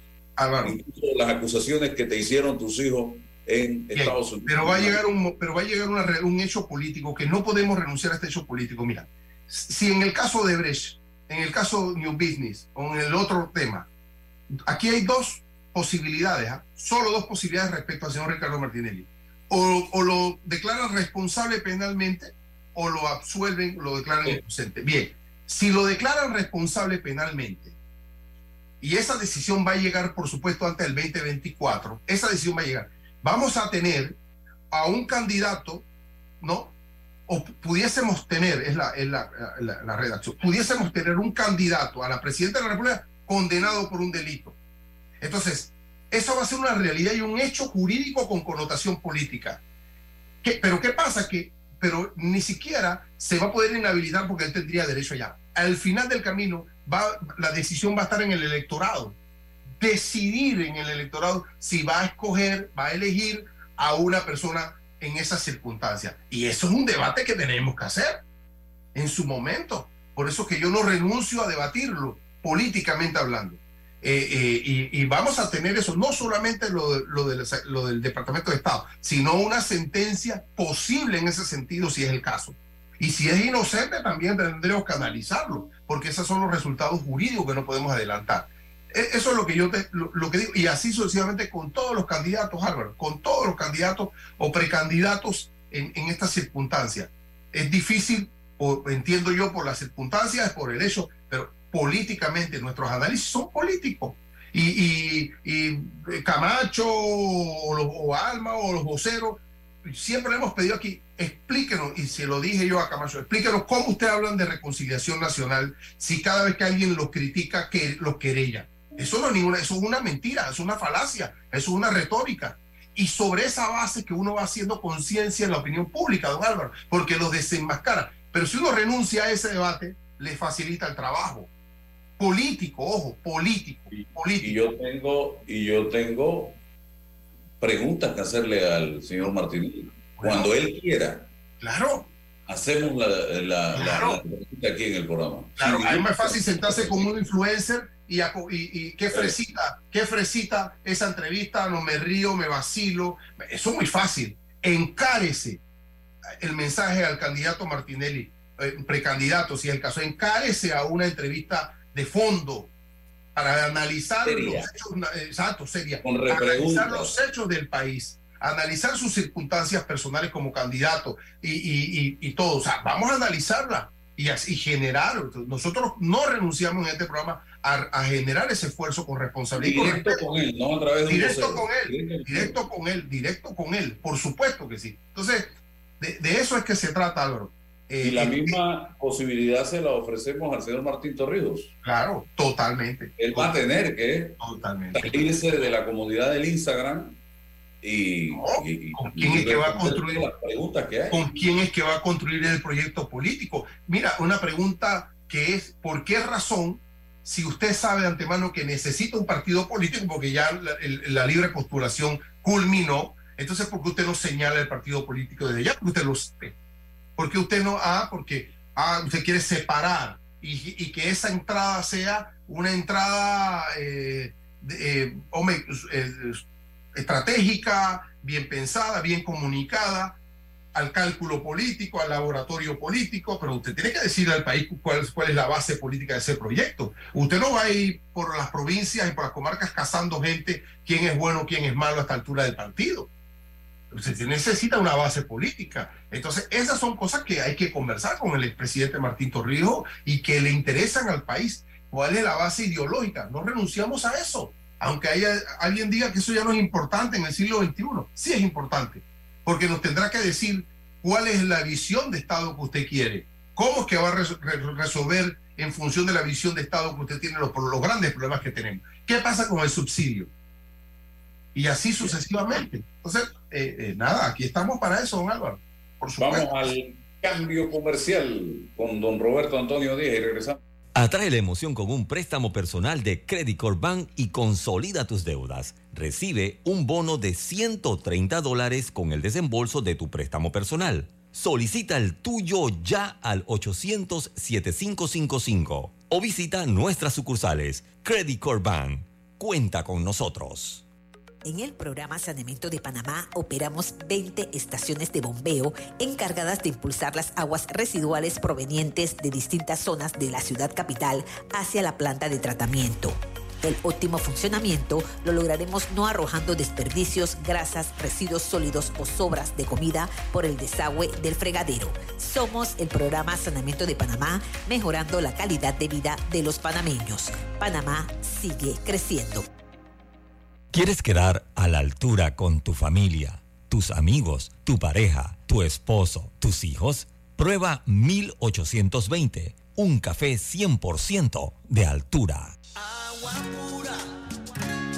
incluso las acusaciones que te hicieron tus hijos en Estados Unidos. Pero va a llegar un, pero va a llegar un hecho político que no podemos renunciar a este hecho político. Mira, si en el caso de Brecht, en el caso New Business o en el otro tema, aquí hay dos posibilidades, ¿ah? solo dos posibilidades respecto al señor Ricardo Martinelli. O, lo declaran responsable penalmente o lo absuelven, lo declaran inocente. Bien, si lo declaran responsable penalmente, y esa decisión va a llegar, por supuesto, antes del 2024, esa decisión va a llegar, vamos a tener a un candidato, ¿no? O pudiésemos tener, es la, es la, la redacción, pudiésemos tener un candidato a la presidenta de la República condenado por un delito. Entonces, eso va a ser una realidad y un hecho jurídico con connotación política. pero ¿qué pasa? Que pero ni siquiera se va a poder inhabilitar porque él tendría derecho allá. Al final del camino, va, la decisión va a estar en el electorado. Decidir en el electorado si va a escoger, va a elegir a una persona en esas circunstancias. Y eso es un debate que tenemos que hacer en su momento. Por eso que yo no renuncio a debatirlo políticamente hablando. Eh, eh, y, vamos a tener eso, no solamente lo, del, lo, del, Departamento de Estado, sino una sentencia posible en ese sentido, si es el caso. Y si es inocente, también tendremos que analizarlo, porque esos son los resultados jurídicos que no podemos adelantar. E, eso es lo que yo te, lo, que digo, y así sucesivamente con todos los candidatos, Álvaro, con todos los candidatos o precandidatos en, en estas circunstancias. Es difícil, entiendo yo, por las circunstancias, por el hecho, pero políticamente, nuestros análisis son políticos. Y, y, Camacho o, Alma o los voceros, siempre le hemos pedido aquí, explíquenos, y se lo dije yo a Camacho, explíquenos cómo ustedes hablan de reconciliación nacional si cada vez que alguien los critica, que los querella. Eso no es ninguna, eso es una mentira, es una falacia, eso es una retórica. Y sobre esa base que uno va haciendo conciencia en la opinión pública, don Álvaro, porque lo desenmascara. Pero si uno renuncia a ese debate, le facilita el trabajo político, ojo, político, político. Y yo tengo, y yo tengo preguntas que hacerle al señor Martín. Cuando él quiera. Claro. Hacemos la, la, pregunta aquí en el programa. Claro, es más fácil sentarse con un influencer y, y, qué fresita, qué fresita esa entrevista, no me río, me vacilo. Eso es muy fácil. Encárese el mensaje al candidato Martinelli, eh, precandidato, si es el caso, encárese a una entrevista de fondo para analizar los hechos, exacto, seria, analizar los hechos del país, analizar sus circunstancias personales como candidato y, y, y, todo. O sea, vamos a analizarla y así generar. Nosotros no renunciamos en este programa a, generar ese esfuerzo con responsabilidad. Directo con él, no a través de Directo con él, directo con él, directo con él, por supuesto que sí. Entonces, de, de eso es que se trata, Álvaro. Eh, y la misma posibilidad se la ofrecemos al señor Martín Torrijos. Claro, totalmente. Él va a tener que salirse de la comodidad del Instagram y, ¿Con quién es que va a construir las preguntas que hay. ¿Con quién es que va a construir el proyecto político? Mira, una pregunta que es ¿por qué razón si usted sabe de antemano que necesita un partido político porque ya la, la libre postulación culminó, entonces ¿por qué usted no señala el partido político desde ya? Porque usted lo sabe porque usted no, ah, porque ah, usted quiere separar y, que esa entrada sea una entrada eh, eh, estratégica, bien pensada, bien comunicada al cálculo político, al laboratorio político, pero usted tiene que decirle al país cuál, cuál es la base política de ese proyecto. Usted no va a ir por las provincias y por las comarcas cazando gente, quién es bueno, quién es malo a esta altura del partido se necesita una base política. Entonces, esas son cosas que hay que conversar con el expresidente Martín Torrijos y que le interesan al país. ¿Cuál es la base ideológica? No renunciamos a eso. Aunque haya, alguien diga que eso ya no es importante en el siglo XXI, sí es importante, porque nos tendrá que decir cuál es la visión de Estado que usted quiere, cómo es que va a resolver en función de la visión de Estado que usted tiene los, los grandes problemas que tenemos. ¿Qué pasa con el subsidio? Y así sucesivamente. Entonces, eh, eh, nada, aquí estamos para eso, don Álvaro. Por supuesto. Vamos al cambio comercial con don Roberto Antonio Díaz y regresamos. Atrae la emoción con un préstamo personal de Credit Corp Bank y consolida tus deudas. Recibe un bono de 130 dólares con el desembolso de tu préstamo personal. Solicita el tuyo ya al 800-7555 o visita nuestras sucursales. Credit Corp Bank. Cuenta con nosotros. En el programa Saneamiento de Panamá operamos 20 estaciones de bombeo encargadas de impulsar las aguas residuales provenientes de distintas zonas de la ciudad capital hacia la planta de tratamiento. El óptimo funcionamiento lo lograremos no arrojando desperdicios, grasas, residuos sólidos o sobras de comida por el desagüe del fregadero. Somos el programa Saneamiento de Panamá, mejorando la calidad de vida de los panameños. Panamá sigue creciendo. ¿Quieres quedar a la altura con tu familia, tus amigos, tu pareja, tu esposo, tus hijos? Prueba 1820, un café 100% de altura. Agua pura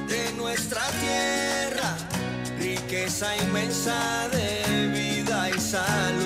de nuestra tierra, riqueza inmensa de vida y salud.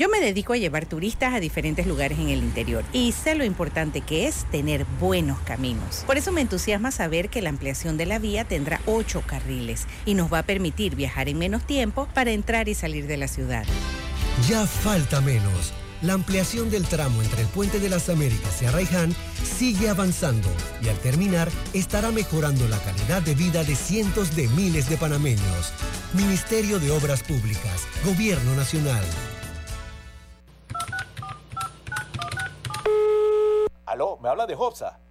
Yo me dedico a llevar turistas a diferentes lugares en el interior y sé lo importante que es tener buenos caminos. Por eso me entusiasma saber que la ampliación de la vía tendrá ocho carriles y nos va a permitir viajar en menos tiempo para entrar y salir de la ciudad. Ya falta menos. La ampliación del tramo entre el Puente de las Américas y Arraiján sigue avanzando y al terminar estará mejorando la calidad de vida de cientos de miles de panameños. Ministerio de Obras Públicas, Gobierno Nacional. Aló, me habla de Hobsa.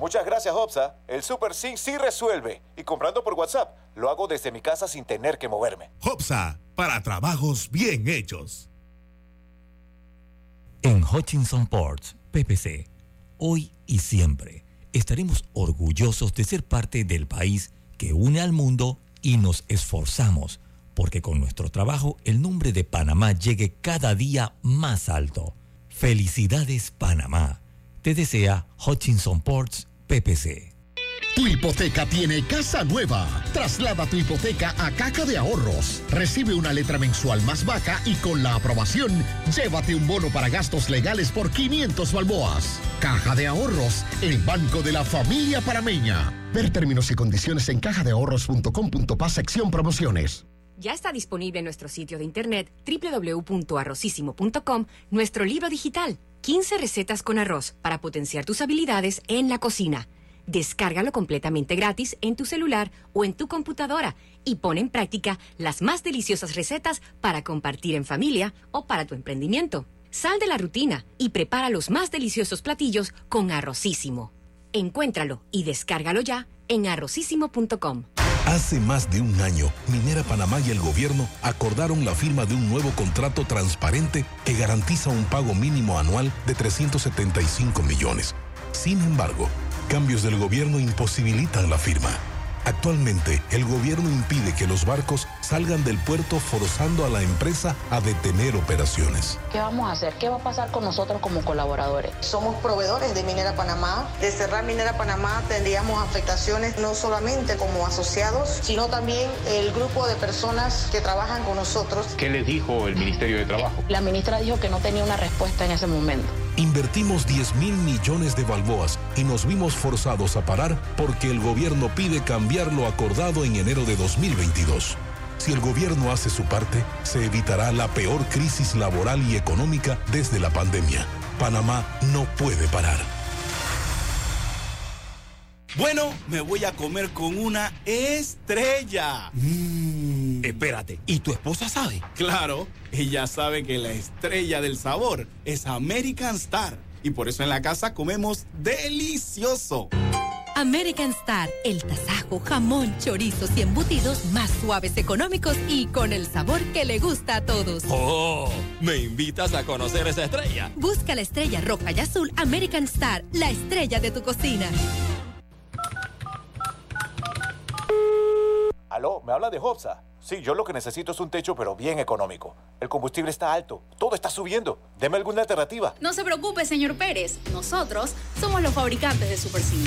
Muchas gracias, Hopsa. El Super Sync sí resuelve. Y comprando por WhatsApp, lo hago desde mi casa sin tener que moverme. Hopsa, para trabajos bien hechos. En Hutchinson Ports, PPC, hoy y siempre estaremos orgullosos de ser parte del país que une al mundo y nos esforzamos porque con nuestro trabajo el nombre de Panamá llegue cada día más alto. Felicidades Panamá. Te desea Hutchinson Ports PPC. Tu hipoteca tiene casa nueva. Traslada tu hipoteca a Caja de Ahorros. Recibe una letra mensual más baja y con la aprobación, llévate un bono para gastos legales por 500 balboas. Caja de Ahorros, el banco de la familia parameña. Ver términos y condiciones en cajadeahorros.com.pa sección promociones. Ya está disponible en nuestro sitio de internet www.arrocísimo.com nuestro libro digital, 15 recetas con arroz para potenciar tus habilidades en la cocina. Descárgalo completamente gratis en tu celular o en tu computadora y pon en práctica las más deliciosas recetas para compartir en familia o para tu emprendimiento. Sal de la rutina y prepara los más deliciosos platillos con Arrocísimo. Encuéntralo y descárgalo ya en arrocísimo.com. Hace más de un año, Minera Panamá y el gobierno acordaron la firma de un nuevo contrato transparente que garantiza un pago mínimo anual de 375 millones. Sin embargo, cambios del gobierno imposibilitan la firma. Actualmente, el gobierno impide que los barcos salgan del puerto forzando a la empresa a detener operaciones. ¿Qué vamos a hacer? ¿Qué va a pasar con nosotros como colaboradores? Somos proveedores de Minera Panamá. De cerrar Minera Panamá tendríamos afectaciones no solamente como asociados, sino también el grupo de personas que trabajan con nosotros. ¿Qué les dijo el Ministerio de Trabajo? La ministra dijo que no tenía una respuesta en ese momento. Invertimos 10 mil millones de balboas y nos vimos forzados a parar porque el gobierno pide cambiar lo acordado en enero de 2022. Si el gobierno hace su parte, se evitará la peor crisis laboral y económica desde la pandemia. Panamá no puede parar. Bueno, me voy a comer con una estrella. Mm. Espérate, ¿y tu esposa sabe? Claro, ella sabe que la estrella del sabor es American Star. Y por eso en la casa comemos delicioso. American Star, el tasajo, jamón, chorizos y embutidos más suaves, económicos y con el sabor que le gusta a todos. ¡Oh! ¿Me invitas a conocer esa estrella? Busca la estrella roja y azul American Star, la estrella de tu cocina. Aló, ¿me habla de Hobsa? Sí, yo lo que necesito es un techo, pero bien económico. El combustible está alto, todo está subiendo. Deme alguna alternativa. No se preocupe, señor Pérez. Nosotros somos los fabricantes de Super Sim.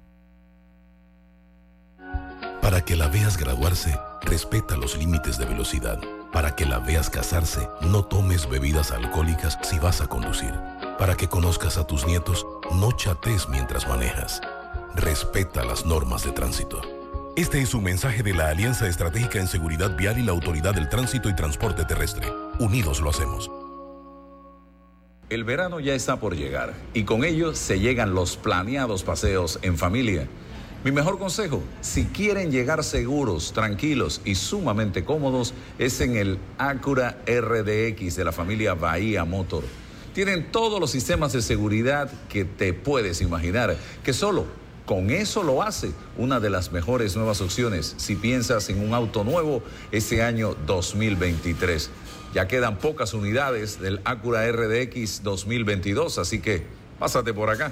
Para que la veas graduarse, respeta los límites de velocidad. Para que la veas casarse, no tomes bebidas alcohólicas si vas a conducir. Para que conozcas a tus nietos, no chates mientras manejas. Respeta las normas de tránsito. Este es un mensaje de la Alianza Estratégica en Seguridad Vial y la Autoridad del Tránsito y Transporte Terrestre. Unidos lo hacemos. El verano ya está por llegar y con ello se llegan los planeados paseos en familia. Mi mejor consejo, si quieren llegar seguros, tranquilos y sumamente cómodos, es en el Acura RDX de la familia Bahía Motor. Tienen todos los sistemas de seguridad que te puedes imaginar, que solo con eso lo hace una de las mejores nuevas opciones si piensas en un auto nuevo este año 2023. Ya quedan pocas unidades del Acura RDX 2022, así que pásate por acá.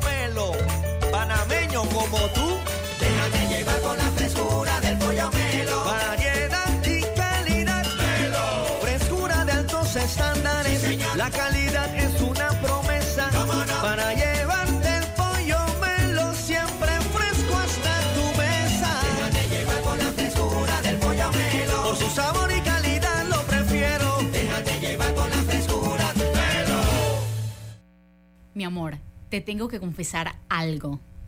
Como tú. Déjate llevar por la frescura del pollo melo. Variedad y calidad. Melo. Frescura de altos estándares. la calidad es una promesa. Para llevarte el pollo melo siempre fresco hasta tu mesa. Déjate llevar por la frescura del pollo melo. Por su sabor y calidad lo prefiero. Déjate llevar por la frescura melo. Mi amor, te tengo que confesar algo.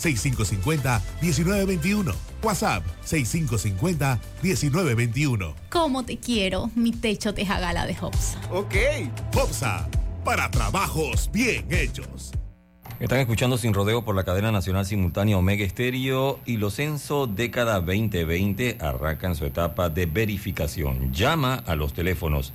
6550-1921. WhatsApp 6550-1921. ¿Cómo te quiero, mi techo de jagala de Hopsa? Ok. Hopsa, para trabajos bien hechos. Están escuchando Sin Rodeo por la cadena nacional simultánea Omega Estéreo y los censo década 2020 arrancan su etapa de verificación. Llama a los teléfonos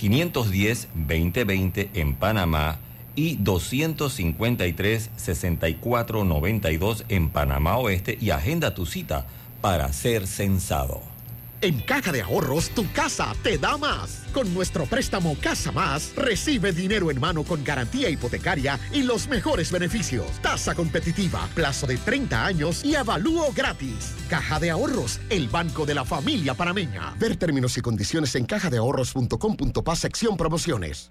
510-2020 en Panamá y 253-6492 en Panamá Oeste y agenda tu cita para ser censado. En Caja de Ahorros, tu casa te da más. Con nuestro préstamo Casa Más, recibe dinero en mano con garantía hipotecaria y los mejores beneficios. Tasa competitiva, plazo de 30 años y avalúo gratis. Caja de Ahorros, el banco de la familia panameña. Ver términos y condiciones en cajadeahorros.com.pa sección promociones.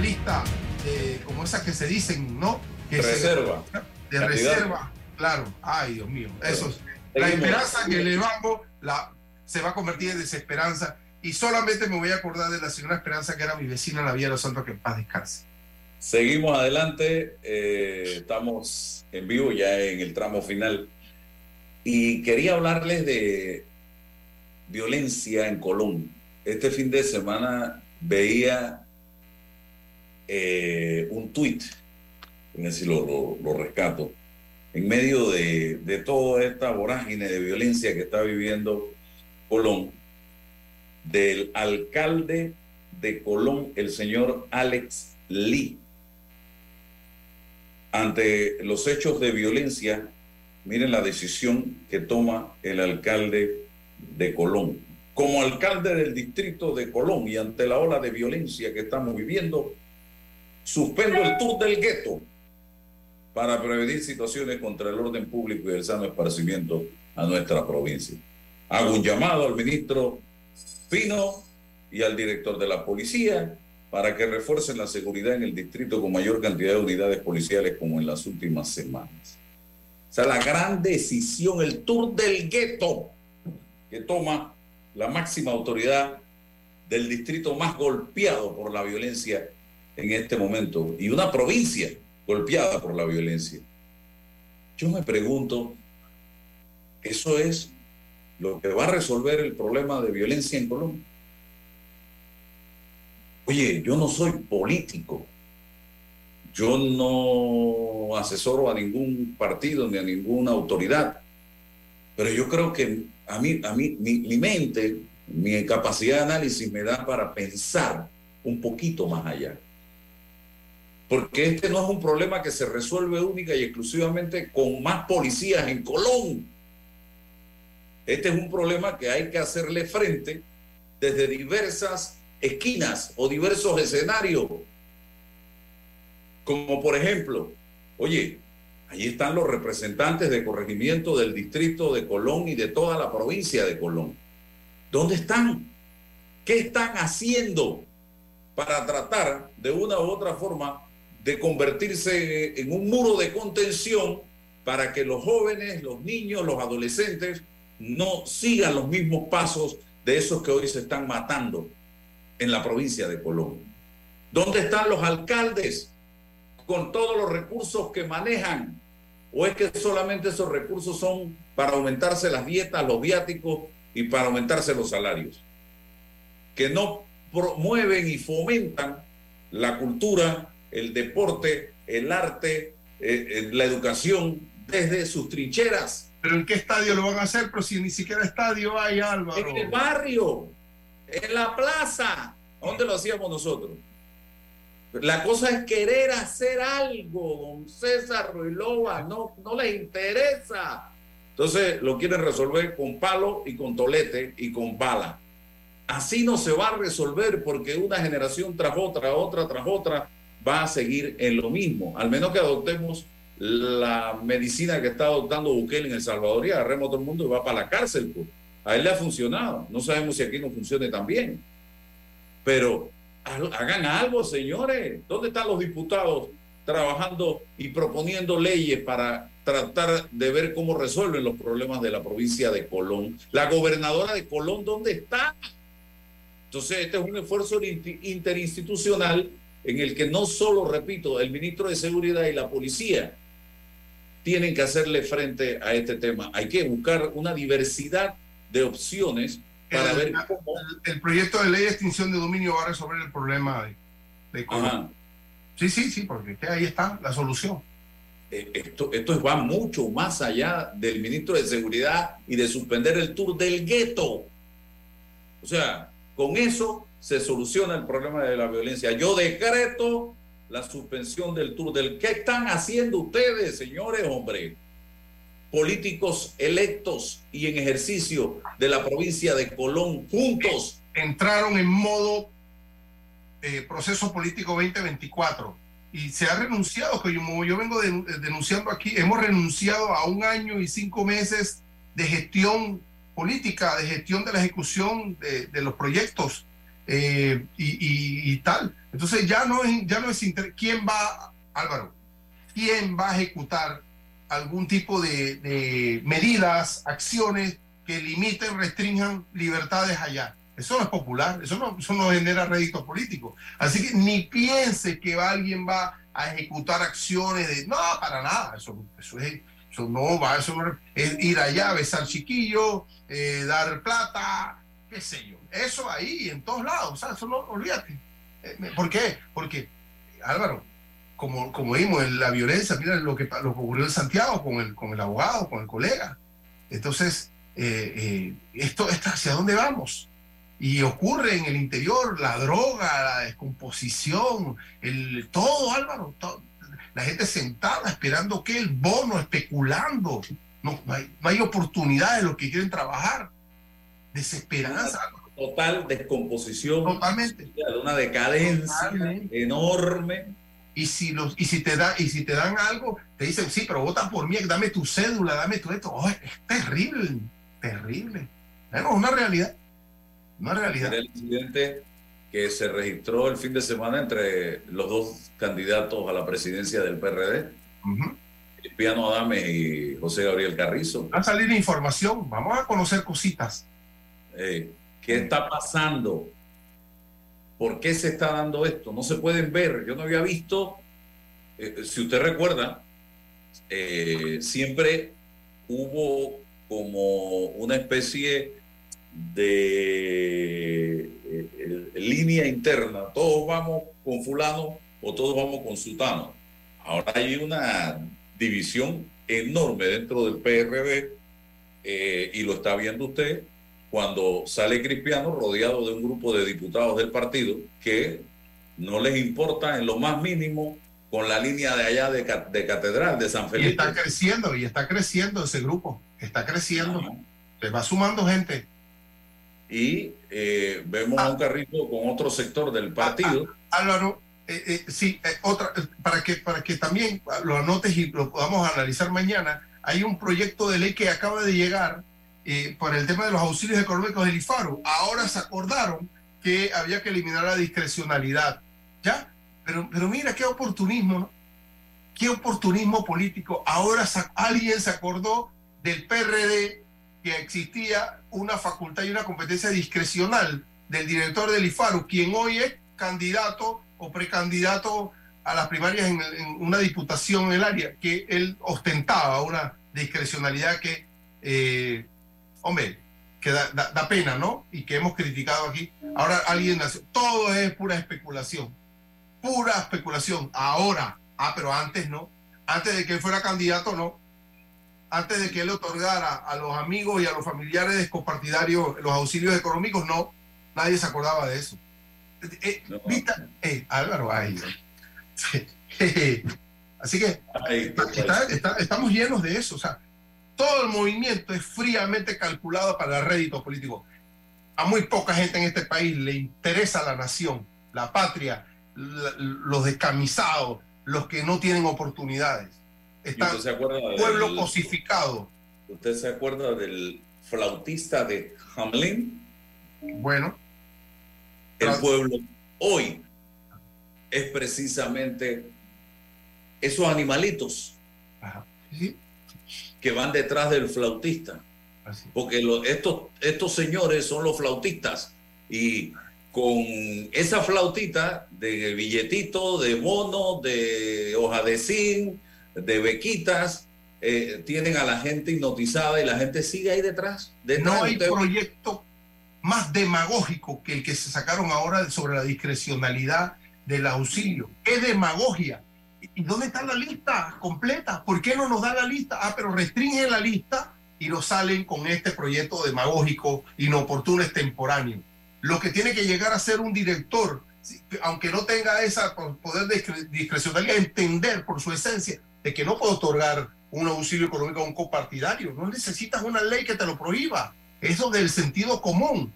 Lista eh, como esas que se dicen, ¿no? Que se- Reserva. de Cantidad. reserva, claro. Ay, Dios mío. Eso es- la esperanza que elevamos la, se va a convertir en desesperanza. Y solamente me voy a acordar de la señora Esperanza, que era mi vecina en la Vía de los Santos, que en paz descanse. Seguimos adelante, eh, estamos en vivo ya en el tramo final y quería hablarles de violencia en Colón. Este fin de semana veía eh, un tuit, a si lo, lo- lo rescato, en medio de, de toda esta vorágine de violencia que está viviendo Colón, del alcalde de Colón, el señor Alex Lee. Ante los hechos de violencia, miren la decisión que toma el alcalde de Colón. Como alcalde del distrito de Colón y ante la ola de violencia que estamos viviendo, suspendo el tour del gueto para prevenir situaciones contra el orden público y el sano esparcimiento a nuestra provincia. Hago un llamado al ministro Pino y al director de la policía para que refuercen la seguridad en el distrito con mayor cantidad de unidades policiales como en las últimas semanas. O sea, la gran decisión, el tour del gueto que toma la máxima autoridad del distrito más golpeado por la violencia en este momento y una provincia golpeada por la violencia. Yo me pregunto, ¿eso es lo que va a resolver el problema de violencia en Colombia? Oye, yo no soy político, yo no asesoro a ningún partido ni a ninguna autoridad, pero yo creo que a mí, a mí mi, mi mente, mi capacidad de análisis me da para pensar un poquito más allá. Porque este no es un problema que se resuelve única y exclusivamente con más policías en Colón. Este es un problema que hay que hacerle frente desde diversas esquinas o diversos escenarios. Como por ejemplo, oye, allí están los representantes de corregimiento del distrito de Colón y de toda la provincia de Colón. ¿Dónde están? ¿Qué están haciendo para tratar de una u otra forma de convertirse en un muro de contención para que los jóvenes, los niños, los adolescentes no sigan los mismos pasos de esos que hoy se están matando en la provincia de Colón. ¿Dónde están los alcaldes con todos los recursos que manejan? ¿O es que solamente esos recursos son para aumentarse las dietas, los viáticos y para aumentarse los salarios? Que no promueven y fomentan la cultura, el deporte, el arte, eh, eh, la educación desde sus trincheras. ¿Pero en qué estadio lo van a hacer? Pero si ni siquiera estadio hay, Álvaro. En el barrio, en la plaza, ¿dónde lo hacíamos nosotros? La cosa es querer hacer algo, don César Ruilova, no, no les interesa. Entonces lo quieren resolver con palo y con tolete y con bala. Así no se va a resolver porque una generación tras otra, otra tras otra, va a seguir en lo mismo. Al menos que adoptemos la medicina que está adoptando Bukele en El Salvador y agarremos a todo el mundo y va para la cárcel. Pues. A él le ha funcionado. No sabemos si aquí no funcione también. Pero hagan algo, señores. ¿Dónde están los diputados trabajando y proponiendo leyes para tratar de ver cómo resuelven los problemas de la provincia de Colón? La gobernadora de Colón, ¿dónde está? Entonces, este es un esfuerzo interinstitucional en el que no solo, repito, el ministro de Seguridad y la policía tienen que hacerle frente a este tema. Hay que buscar una diversidad de opciones para ver cómo... El, proyecto de ley de extinción de dominio va a resolver el problema de, de Sí, sí, sí, porque ahí está la solución. Eh, esto, esto va mucho más allá del ministro de Seguridad y de suspender el tour del gueto. O sea, con eso se soluciona el problema de la violencia. Yo decreto la suspensión del tour del... ¿Qué están haciendo ustedes, señores, hombre? Políticos electos y en ejercicio de la provincia de Colón, juntos. Entraron en modo eh, proceso político 2024 y se ha renunciado, que yo, vengo denunciando aquí, hemos renunciado a un año y cinco meses de gestión política, de gestión de la ejecución de los proyectos eh, y, tal. Entonces ya no es, ya no es quién va, Álvaro, quién va a ejecutar algún tipo de, medidas, acciones que limiten, restrinjan libertades allá. Eso no es popular, eso no, eso no genera rédito político. Así que ni piense que alguien va a ejecutar acciones de... No, para nada, eso, eso, es, eso no va, eso no ir allá, besar chiquillo, eh, dar plata, qué sé yo. Eso ahí, en todos lados, o sea, olvídate. Eh, ¿Por qué? Porque, Álvaro, como, como vimos en la violencia, mira lo que, lo que ocurrió en Santiago con el, con el abogado, con el colega. Entonces, eh, eh, esto, esto, ¿hacia dónde vamos? Y ocurre en el interior la droga, la descomposición, el, todo, Álvaro, la gente sentada esperando que el bono, especulando. No, no, hay, no hay oportunidades de los que quieren trabajar desesperanza. Total descomposición. Totalmente. De una decadencia enorme. Y si, los, y, si te da, y si te dan algo, te dicen, sí, pero vota por mí, dame tu cédula, dame tu esto. es terrible, terrible. Es una realidad. Una realidad. El incidente que se registró el fin de semana entre los dos candidatos a la presidencia del PRD, Piano Adame y José Gabriel Carrizo. Va a salir información, vamos a conocer cositas. Eh, ¿Qué está pasando? ¿Por qué se está dando esto? No se pueden ver. Yo no había visto, eh, si usted recuerda, eh, siempre hubo como una especie de línea interna. Todos vamos con fulano o todos vamos con sutano. Ahora hay una división enorme dentro del PRD y lo está viendo usted cuando sale Cristiano rodeado de un grupo de diputados del partido que no les importa en lo más mínimo con la línea de allá de, Catedral, de San Felipe. Y está creciendo, y está creciendo ese grupo, está creciendo, se va sumando gente. y eh, vemos a un carrito con otro sector del partido. Ah, Álvaro, eh, eh, sí, eh, otra, para que, para que también lo anotes y lo podamos analizar mañana, hay un proyecto de ley que acaba de llegar eh, por el tema de los auxilios económicos del IFARU. Ahora se acordaron que había que eliminar la discrecionalidad, ¿ya? Pero, mira qué oportunismo, ¿no? Qué oportunismo político. Ahora alguien se acordó del PRD que existía una facultad y una competencia discrecional del director del IFARU, quien hoy es candidato o precandidato a las primarias en, en una diputación en el área, que él ostentaba una discrecionalidad que, eh, hombre, que da, da- da pena, ¿no? Y que hemos criticado aquí. Ahora alguien nació. Todo es pura especulación. Pura especulación. Ahora. Ah, pero antes no. Antes de que él fuera candidato, no. Antes de que él otorgara a los amigos y a los familiares copartidarios los auxilios económicos, no. Nadie se acordaba de eso. Eh, Vista- eh, Álvaro, ay. <laughs> Así que está- está- estamos llenos de eso. O sea, todo el movimiento es fríamente calculado para el rédito político. A muy poca gente en este país le interesa la nación, la patria, la- los descamisados, los que no tienen oportunidades. ¿Y Está usted se pueblo del- cosificado. ¿Usted se acuerda del flautista de Hamlin? Bueno. El pueblo hoy es precisamente esos animalitos que van detrás del flautista. Porque lo- estos, estos señores son los flautistas y con esa flautita de billetito, de bono, de hoja de zinc, de bequitas, eh, tienen a la gente hipnotizada y la gente sigue ahí detrás. detrás. No hay proyecto más demagógico que el que se sacaron ahora sobre la discrecionalidad del auxilio. ¿Qué demagogia? ¿Y dónde está la lista completa? ¿Por qué no nos da la lista? Ah, pero restringen la lista y nos salen con este proyecto demagógico, inoportuno, extemporáneo. Lo que tiene que llegar a ser un director, aunque no tenga ese poder de discre- discrecionalidad, entender por su esencia de que no puede otorgar un auxilio económico a un copartidario. No necesitas una ley que te lo prohíba. Eso del sentido común.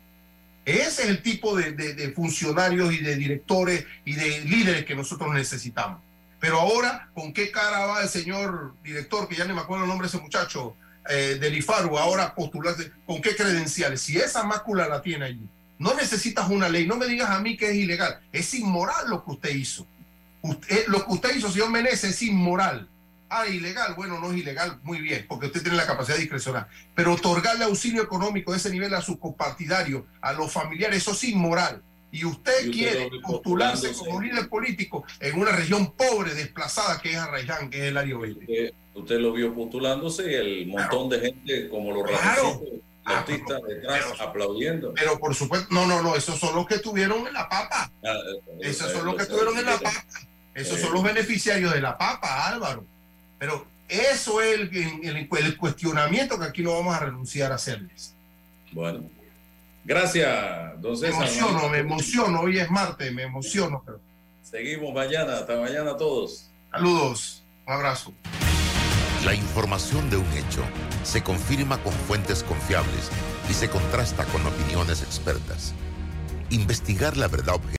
Ese es el tipo de funcionarios y de directores y de líderes que nosotros necesitamos. Pero ahora, ¿con qué cara va el señor director, que ya no me acuerdo el nombre de ese muchacho, eh, del IFARU, ahora postularse? ¿Con qué credenciales? Si esa mácula la tiene allí, no necesitas una ley. No me digas a mí que es ilegal. Es inmoral lo que usted hizo. Usted- lo que usted hizo, señor Menezes, es inmoral. Ah, ilegal. Bueno, no es ilegal. Muy bien, porque usted tiene la capacidad discrecional. Pero otorgarle auxilio económico de ese nivel a sus compartidarios, a los familiares, eso es inmoral. Y usted Y usted quiere postularse como líder político en una región pobre, desplazada, que es Arraiján, que es el área. Usted, lo vio postulándose y el montón de gente como los Claro. ratoncitos flautistas detrás aplaudiendo. Pero por supuesto, no, no, no, esos son los que estuvieron en la papa. Ah, eh, Esos son eh, los que eh, estuvieron en la papa. Esos eh, son los beneficiarios de la papa, Álvaro. Pero eso es el, el- el cuestionamiento que aquí no vamos a renunciar a hacerles. Bueno. Gracias, don Me César. emociono, me emociono. Hoy es martes, me emociono. pero- Seguimos mañana. Hasta mañana a todos. Saludos. Un abrazo. La información de un hecho se confirma con fuentes confiables y se contrasta con opiniones expertas. Investigar la verdad objetiva